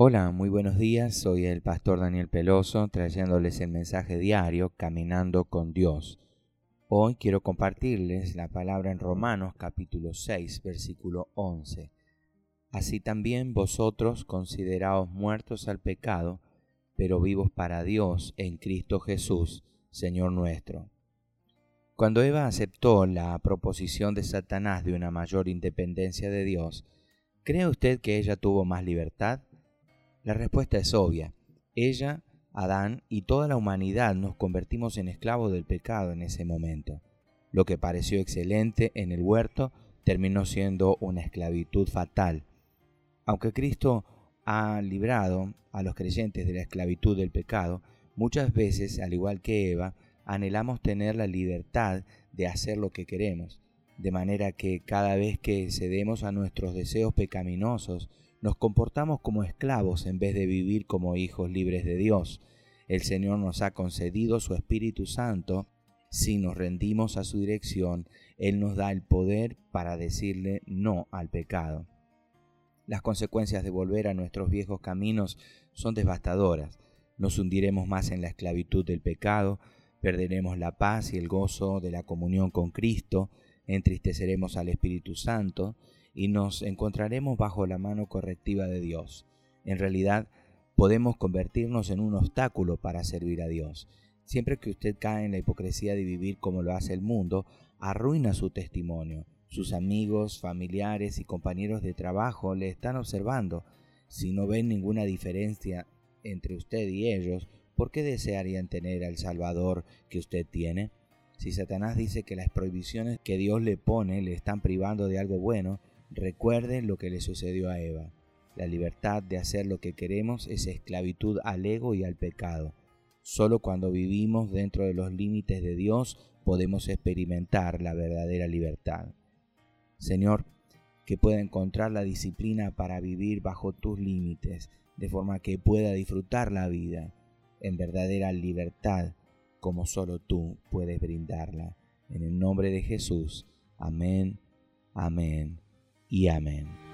Hola, muy buenos días. Soy el pastor Daniel Peloso trayéndoles el mensaje diario Caminando con Dios. Hoy quiero compartirles la palabra en Romanos capítulo 6, versículo 11. Así también vosotros consideraos muertos al pecado, pero vivos para Dios en Cristo Jesús, Señor nuestro. Cuando Eva aceptó la proposición de Satanás de una mayor independencia de Dios, ¿cree usted que ella tuvo más libertad? La respuesta es obvia. Ella, Adán y toda la humanidad nos convertimos en esclavos del pecado en ese momento. Lo que pareció excelente en el huerto terminó siendo una esclavitud fatal. Aunque Cristo ha librado a los creyentes de la esclavitud del pecado, muchas veces, al igual que Eva, anhelamos tener la libertad de hacer lo que queremos, de manera que cada vez que cedemos a nuestros deseos pecaminosos, nos comportamos como esclavos en vez de vivir como hijos libres de Dios. El Señor nos ha concedido su Espíritu Santo. Si nos rendimos a su dirección, Él nos da el poder para decirle no al pecado. Las consecuencias de volver a nuestros viejos caminos son devastadoras. Nos hundiremos más en la esclavitud del pecado, perderemos la paz y el gozo de la comunión con Cristo, entristeceremos al Espíritu Santo, y nos encontraremos bajo la mano correctiva de Dios. En realidad, podemos convertirnos en un obstáculo para servir a Dios. Siempre que usted cae en la hipocresía de vivir como lo hace el mundo, arruina su testimonio. Sus amigos, familiares y compañeros de trabajo le están observando. Si no ven ninguna diferencia entre usted y ellos, ¿por qué desearían tener al Salvador que usted tiene? Si Satanás dice que las prohibiciones que Dios le pone le están privando de algo bueno, Recuerden lo que le sucedió a Eva. La libertad de hacer lo que queremos es esclavitud al ego y al pecado. Solo cuando vivimos dentro de los límites de Dios podemos experimentar la verdadera libertad. Señor, que pueda encontrar la disciplina para vivir bajo tus límites, de forma que pueda disfrutar la vida en verdadera libertad, como solo tú puedes brindarla. En el nombre de Jesús. Amén. Amén y amén.